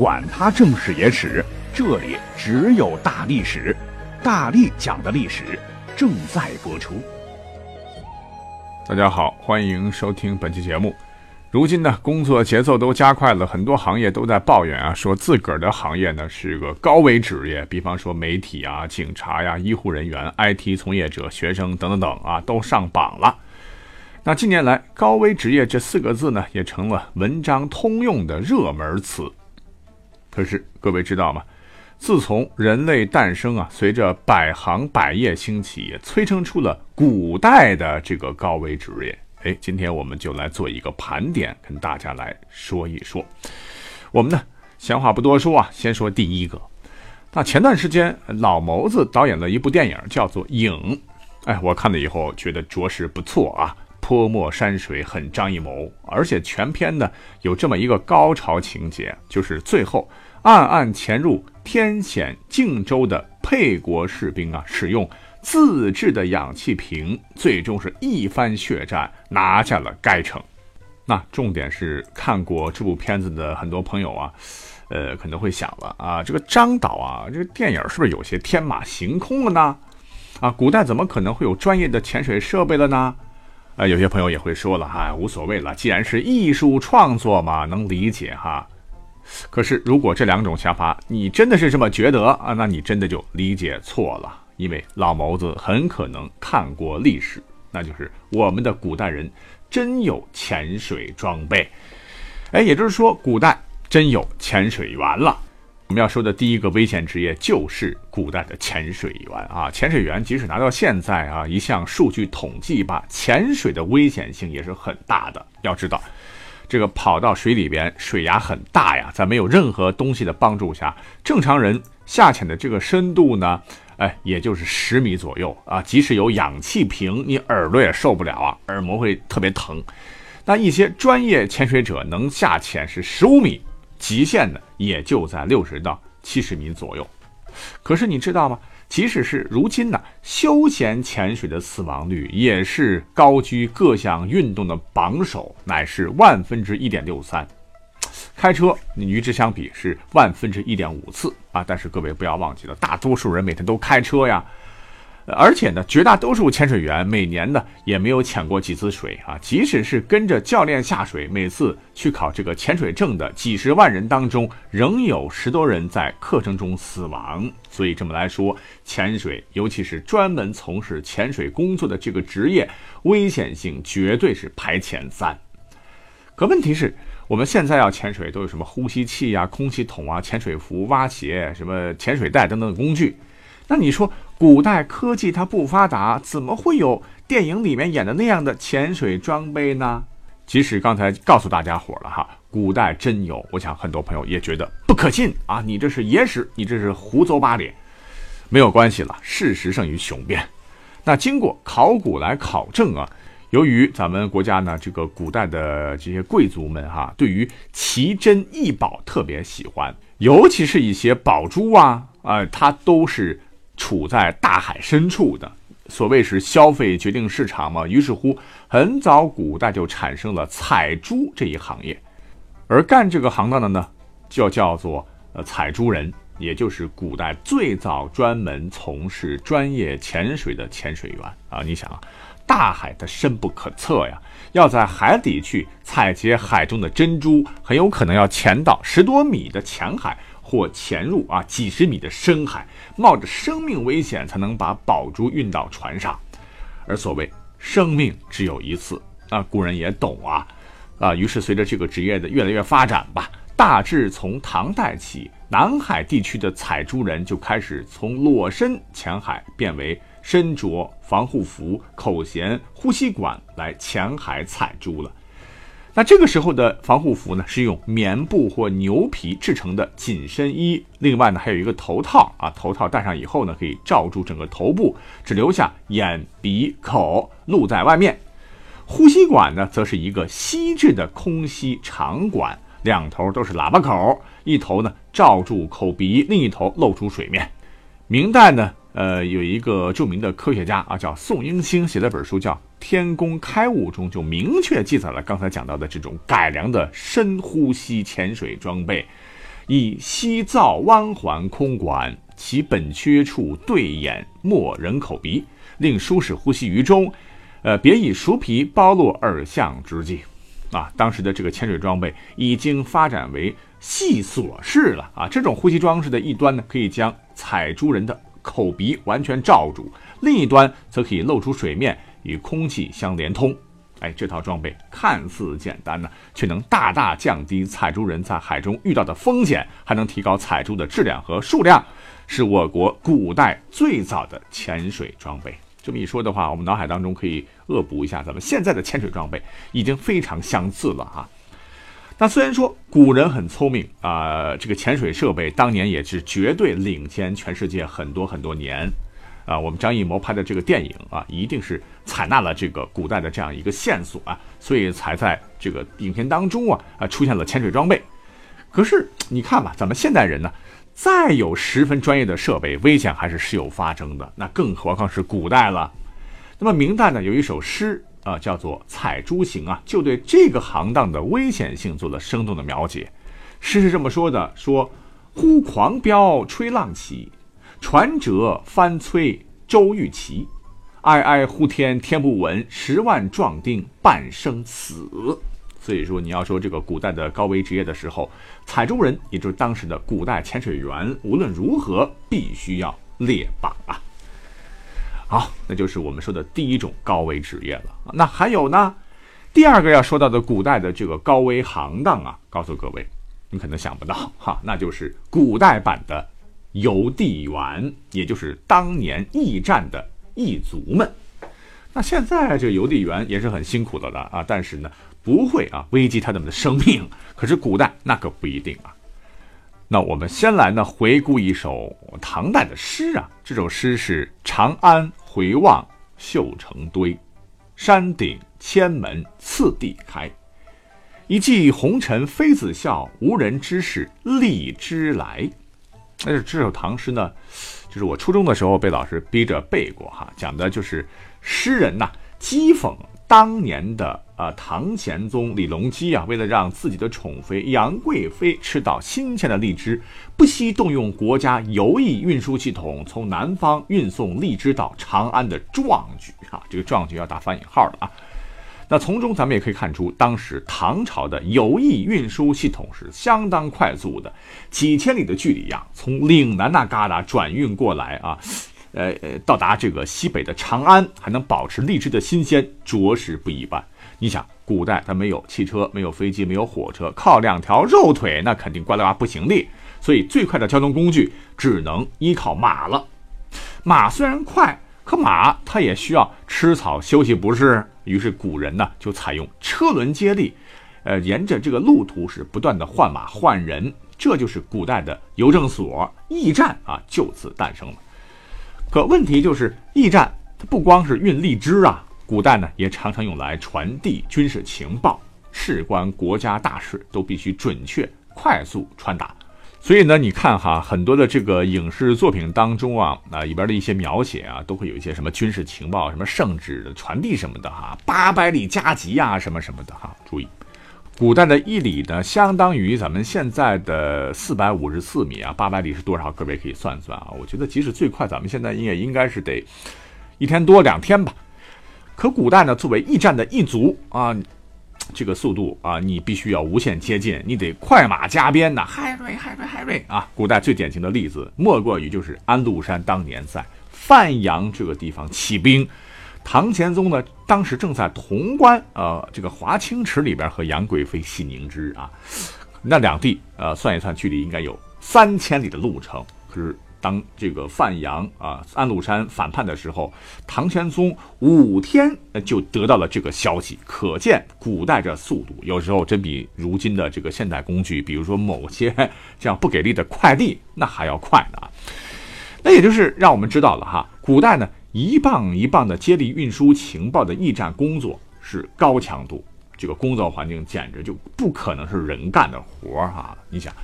管他正史野史。这里只有大历史，大力讲的历史正在播出。大家好，欢迎收听本期节目。如今呢，工作节奏都加快了，很多行业都在抱怨啊，说自个儿的行业呢是个高危职业，比方说媒体啊、警察呀、医护人员、IT 从业者、学生等等等啊，都上榜了。那近年来，高危职业这四个字呢，也成了文章通用的热门词。可是各位知道吗？自从人类诞生啊，随着百行百业兴起，也催生出了古代的这个高危职业。哎，今天我们就来做一个盘点，跟大家来说一说。我们呢，闲话不多说啊，先说第一个。那前段时间，老谋子导演了一部电影，叫做《影》。哎，我看了以后觉得着实不错啊，泼墨山水，很张艺谋。而且全片呢，有这么一个高潮情节，就是最后。暗暗潜入天险靖州的沛国士兵啊，使用自制的氧气瓶，最终是一番血战拿下了该城。那重点是看过这部片子的很多朋友啊，呃，可能会想了啊，这个张导啊，这个电影是不是有些天马行空了呢？啊，古代怎么可能会有专业的潜水设备了呢？呃，有些朋友也会说了哈，无所谓了，既然是艺术创作嘛，能理解哈。可是，如果这两种想法你真的是这么觉得啊，那你真的就理解错了。因为老谋子很可能看过历史，那就是我们的古代人真有潜水装备。哎，也就是说，古代真有潜水员了。我们要说的第一个危险职业就是古代的潜水员啊。潜水员即使拿到现在啊，一项数据统计吧，潜水的危险性也是很大的。要知道。这个跑到水里边，水压很大呀，在没有任何东西的帮助下，正常人下潜的这个深度呢，哎，也就是十米左右啊。即使有氧气瓶，你耳朵也受不了啊，耳膜会特别疼。那一些专业潜水者能下潜是十五米，极限呢也就在六十到七十米左右。可是你知道吗？即使是如今呢，休闲潜水的死亡率也是高居各项运动的榜首，乃是万分之一点六三。开车与之相比是万分之一点五次啊！但是各位不要忘记了，大多数人每天都开车呀。而且呢，绝大多数潜水员每年呢也没有潜过几次水啊。即使是跟着教练下水，每次去考这个潜水证的几十万人当中，仍有十多人在课程中死亡。所以这么来说，潜水，尤其是专门从事潜水工作的这个职业，危险性绝对是排前三。可问题是，我们现在要潜水都有什么呼吸器呀、空气筒啊、潜水服、蛙鞋、什么潜水袋等等工具。那你说，古代科技它不发达，怎么会有电影里面演的那样的潜水装备呢？即使刚才告诉大家伙了哈，古代真有，我想很多朋友也觉得不可信啊，你这是野史，你这是胡诌八咧。没有关系了，事实胜于雄辩。那经过考古来考证啊，由于咱们国家呢，这个古代的这些贵族们哈，对于奇珍异宝特别喜欢，尤其是一些宝珠啊，啊，它都是。处在大海深处的，所谓是消费决定市场嘛。于是乎，很早古代就产生了采珠这一行业，而干这个行当的呢，就叫做呃采珠人，也就是古代最早专门从事专业潜水的潜水员啊。你想啊，大海它深不可测呀，要在海底去采集海中的珍珠，很有可能要潜到十多米的浅海。或潜入啊几十米的深海，冒着生命危险才能把宝珠运到船上。而所谓生命只有一次，啊，古人也懂啊，啊，于是随着这个职业的越来越发展吧，大致从唐代起，南海地区的采珠人就开始从裸身潜海变为身着防护服、口衔呼吸管来潜海采珠了。那这个时候的防护服呢，是用棉布或牛皮制成的紧身衣，另外呢还有一个头套啊，头套戴上以后呢，可以罩住整个头部，只留下眼、鼻、口露在外面。呼吸管呢，则是一个锡制的空吸长管，两头都是喇叭口，一头呢罩住口鼻，另一头露出水面。明代呢，呃，有一个著名的科学家啊，叫宋英星，写了本书叫《天工开物》，中就明确记载了刚才讲到的这种改良的深呼吸潜水装备，以吸造弯环空管，其本缺处对眼没人口鼻，令舒适呼吸于中。呃，别以熟皮包络耳相之际，啊，当时的这个潜水装备已经发展为细锁式了啊。这种呼吸装置的一端呢，可以将采珠人的口鼻完全罩住，另一端则可以露出水面与空气相连通。哎，这套装备看似简单呢，却能大大降低采珠人在海中遇到的风险，还能提高采珠的质量和数量，是我国古代最早的潜水装备。这么一说的话，我们脑海当中可以恶补一下，咱们现在的潜水装备已经非常相似了啊。那虽然说古人很聪明啊，这个潜水设备当年也是绝对领先全世界很多很多年啊。我们张艺谋拍的这个电影啊，一定是采纳了这个古代的这样一个线索啊，所以才在这个影片当中啊啊出现了潜水装备。可是你看吧，咱们现代人呢？再有十分专业的设备，危险还是时有发生的。那更何况是古代了。那么明代呢，有一首诗啊，叫做《采珠行》啊，就对这个行当的危险性做了生动的描写。诗是这么说的：说忽狂飙吹浪起，船折翻摧舟欲齐，哀哀呼天天不闻，十万壮丁半生死。所以说，你要说这个古代的高危职业的时候，采珠人，也就是当时的古代潜水员，无论如何必须要列榜啊。好，那就是我们说的第一种高危职业了。那还有呢？第二个要说到的古代的这个高危行当啊，告诉各位，你可能想不到哈，那就是古代版的邮递员，也就是当年驿站的驿卒们。那现在这个邮递员也是很辛苦的了啊，但是呢。不会啊，危及他们的生命。可是古代那可不一定啊。那我们先来呢回顾一首唐代的诗啊，这首诗是《长安回望绣成堆》，山顶千门次第开，一骑红尘妃子笑，无人知是荔枝来。但是这首唐诗呢，就是我初中的时候被老师逼着背过哈，讲的就是诗人呐讥讽。当年的啊，唐玄宗李隆基啊，为了让自己的宠妃杨贵妃吃到新鲜的荔枝，不惜动用国家邮驿运输系统，从南方运送荔枝到长安的壮举啊，这个壮举要打翻引号的啊。那从中咱们也可以看出，当时唐朝的邮驿运输系统是相当快速的，几千里的距离呀，从岭南那旮旯转运过来啊。呃，到达这个西北的长安，还能保持荔枝的新鲜，着实不一般。你想，古代它没有汽车，没有飞机，没有火车，靠两条肉腿，那肯定呱啦呱不行的。所以最快的交通工具只能依靠马了。马虽然快，可马它也需要吃草休息，不是？于是古人呢就采用车轮接力，呃，沿着这个路途是不断的换马换人，这就是古代的邮政所、驿站啊，就此诞生了。可问题就是，驿站它不光是运荔枝啊，古代呢也常常用来传递军事情报，事关国家大事，都必须准确、快速传达。所以呢，你看哈，很多的这个影视作品当中啊，啊里边的一些描写啊，都会有一些什么军事情报、什么圣旨的传递什么的哈，八百里加急啊，什么什么的哈，注意。古代的一里呢，相当于咱们现在的四百五十四米啊，八百里是多少？各位可以算算啊。我觉得即使最快，咱们现在应该应该是得一天多两天吧。可古代呢，作为驿站的驿卒啊，这个速度啊，你必须要无限接近，你得快马加鞭呐，海瑞海瑞海瑞啊！古代最典型的例子，莫过于就是安禄山当年在范阳这个地方起兵。唐玄宗呢，当时正在潼关，呃，这个华清池里边和杨贵妃戏凝脂啊，那两地，呃，算一算距离应该有三千里的路程。可是当这个范阳啊安禄山反叛的时候，唐玄宗五天就得到了这个消息，可见古代这速度有时候真比如今的这个现代工具，比如说某些这样不给力的快递，那还要快呢。那也就是让我们知道了哈，古代呢一棒一棒的接力运输情报的驿站工作是高强度，这个工作环境简直就不可能是人干的活儿哈。你想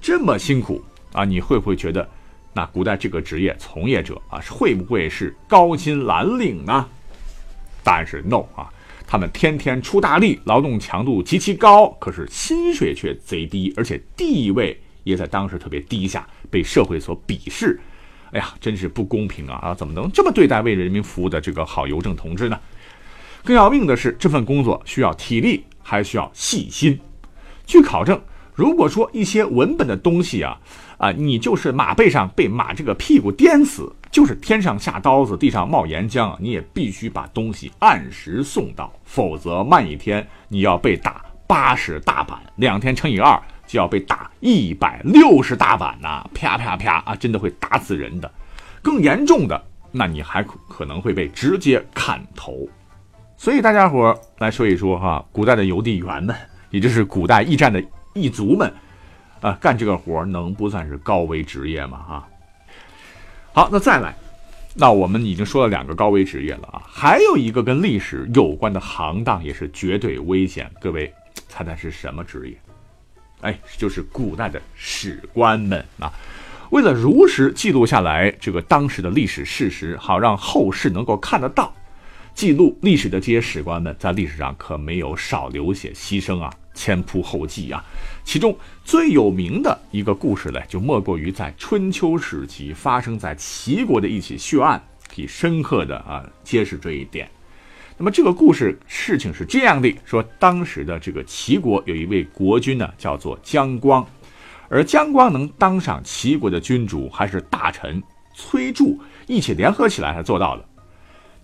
这么辛苦啊，你会不会觉得？那古代这个职业从业者啊，会不会是高薪蓝领呢？答案是 no 啊，他们天天出大力，劳动强度极其高，可是薪水却贼低，而且地位也在当时特别低下，被社会所鄙视。哎呀，真是不公平啊！啊，怎么能这么对待为人民服务的这个好邮政同志呢？更要命的是，这份工作需要体力，还需要细心。据考证，如果说一些文本的东西啊。啊，你就是马背上被马这个屁股颠死，就是天上下刀子，地上冒岩浆，你也必须把东西按时送到，否则慢一天你要被打八十大板，两天乘以二就要被打一百六十大板呐！啪啪啪啊，真的会打死人的。更严重的，那你还可能会被直接砍头。所以大家伙来说一说哈，古代的邮递员们，也就是古代驿站的驿卒们。啊，干这个活能不算是高危职业吗？哈，好，那再来，那我们已经说了两个高危职业了啊，还有一个跟历史有关的行当也是绝对危险。各位猜猜是什么职业？哎，就是古代的史官们啊。为了如实记录下来这个当时的历史事实，好让后世能够看得到，记录历史的这些史官们在历史上可没有少流血牺牲啊。前仆后继啊，其中最有名的一个故事呢，就莫过于在春秋时期发生在齐国的一起血案，可以深刻的啊揭示这一点。那么这个故事事情是这样的：说当时的这个齐国有一位国君呢，叫做姜光，而姜光能当上齐国的君主，还是大臣崔杼一起联合起来才做到的。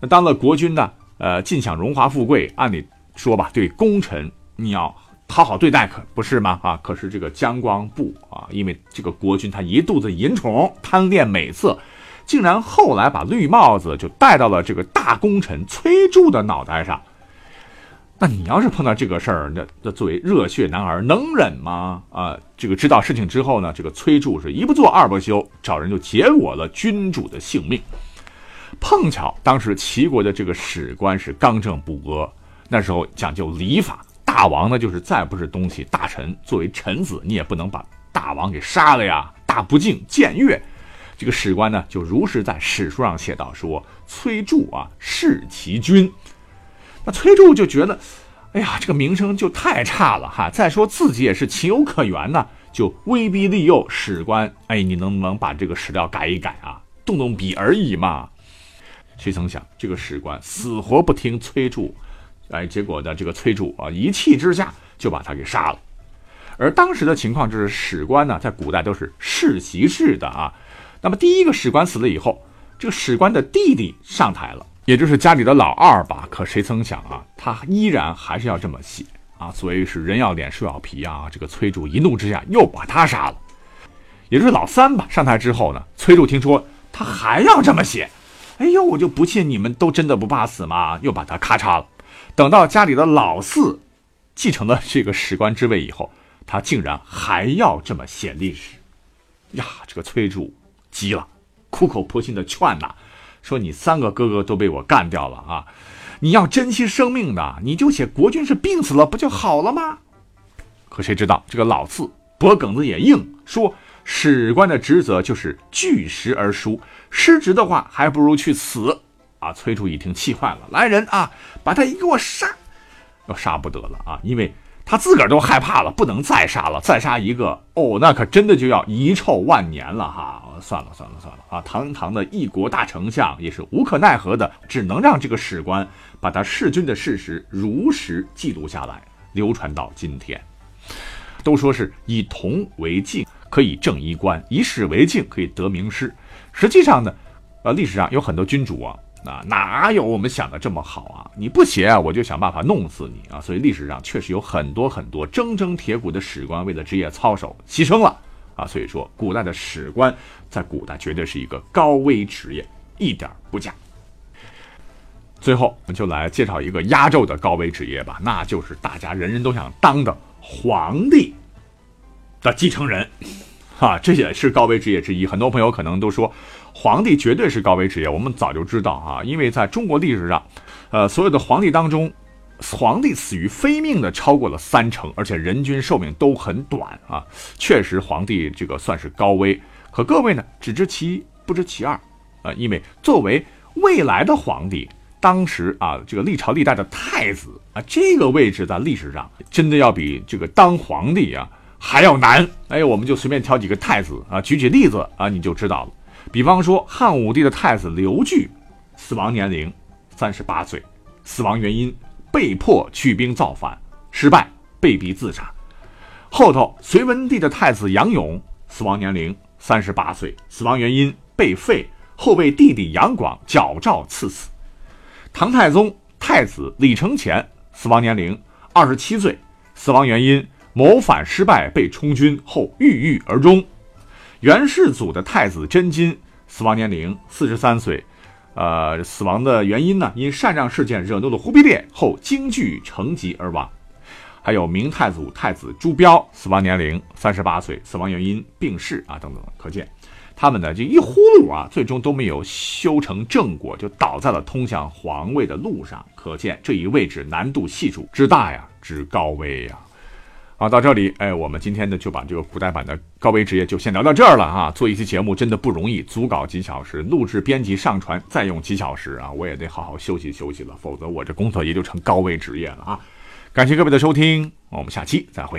那当了国君呢，呃，尽享荣华富贵，按理说吧，对功臣你要。好好对待可不是吗？啊，可是这个姜光不啊，因为这个国君他一肚子淫宠，贪恋美色，竟然后来把绿帽子就戴到了这个大功臣崔杼的脑袋上。那你要是碰到这个事儿，那那作为热血男儿能忍吗？啊，这个知道事情之后呢，这个崔杼是一不做二不休，找人就结果了君主的性命。碰巧当时齐国的这个史官是刚正不阿，那时候讲究礼法。大王呢，就是再不是东西，大臣作为臣子，你也不能把大王给杀了呀，大不敬，僭越。这个史官呢，就如实在史书上写道说：“崔杼啊，弑其君。”那崔杼就觉得，哎呀，这个名声就太差了哈。再说自己也是情有可原呢，就威逼利诱史官：“哎，你能不能把这个史料改一改啊？动动笔而已嘛。”谁曾想，这个史官死活不听崔杼。哎，结果呢，这个崔杼啊，一气之下就把他给杀了。而当时的情况就是，史官呢，在古代都是世袭制的啊。那么第一个史官死了以后，这个史官的弟弟上台了，也就是家里的老二吧。可谁曾想啊，他依然还是要这么写啊。所以是人要脸，树要皮啊。这个崔杼一怒之下又把他杀了，也就是老三吧。上台之后呢，崔杼听说他还要这么写，哎呦，我就不信你们都真的不怕死吗？又把他咔嚓了。等到家里的老四继承了这个史官之位以后，他竟然还要这么写历史，呀！这个崔杼急了，苦口婆心的劝呐，说：“你三个哥哥都被我干掉了啊！你要珍惜生命的，你就写国君是病死了不就好了吗？”可谁知道这个老四脖梗子也硬，说史官的职责就是据实而书，失职的话还不如去死。啊！崔杼一听气坏了，来人啊，把他一给我杀！要杀不得了啊，因为他自个儿都害怕了，不能再杀了，再杀一个哦，那可真的就要遗臭万年了哈！算了算了算了啊！堂堂的一国大丞相也是无可奈何的，只能让这个史官把他弑君的事实如实记录下来，流传到今天。都说是以铜为镜，可以正衣冠；以史为镜，可以得名师。实际上呢，呃，历史上有很多君主啊。啊，哪有我们想的这么好啊？你不写，我就想办法弄死你啊！所以历史上确实有很多很多铮铮铁骨的史官，为了职业操守牺牲了啊。所以说，古代的史官在古代绝对是一个高危职业，一点不假。最后，我们就来介绍一个压轴的高危职业吧，那就是大家人人都想当的皇帝的继承人。哈，这也是高危职业之一。很多朋友可能都说，皇帝绝对是高危职业。我们早就知道啊，因为在中国历史上，呃，所有的皇帝当中，皇帝死于非命的超过了三成，而且人均寿命都很短啊。确实，皇帝这个算是高危。可各位呢，只知其一，不知其二啊。因为作为未来的皇帝，当时啊，这个历朝历代的太子啊，这个位置在历史上真的要比这个当皇帝啊。还要难，哎，我们就随便挑几个太子啊，举举例子啊，你就知道了。比方说汉武帝的太子刘据，死亡年龄三十八岁，死亡原因被迫去兵造反，失败，被逼自杀。后头隋文帝的太子杨勇，死亡年龄三十八岁，死亡原因被废，后被弟弟杨广矫诏赐死。唐太宗太子李承乾，死亡年龄二十七岁，死亡原因。谋反失败，被充军后郁郁而终。元世祖的太子真金死亡年龄四十三岁，呃，死亡的原因呢？因禅让事件惹怒了忽必烈后惊惧成疾而亡。还有明太祖太子朱标死亡年龄三十八岁，死亡原因病逝啊等等。可见他们呢就一呼噜啊，最终都没有修成正果，就倒在了通向皇位的路上。可见这一位置难度系数之大呀，之高危呀。好，到这里，哎，我们今天呢就把这个古代版的高危职业就先聊到这儿了啊。做一期节目真的不容易，组稿几小时，录制、编辑、上传再用几小时啊，我也得好好休息休息了，否则我这工作也就成高危职业了啊。感谢各位的收听，我们下期再会。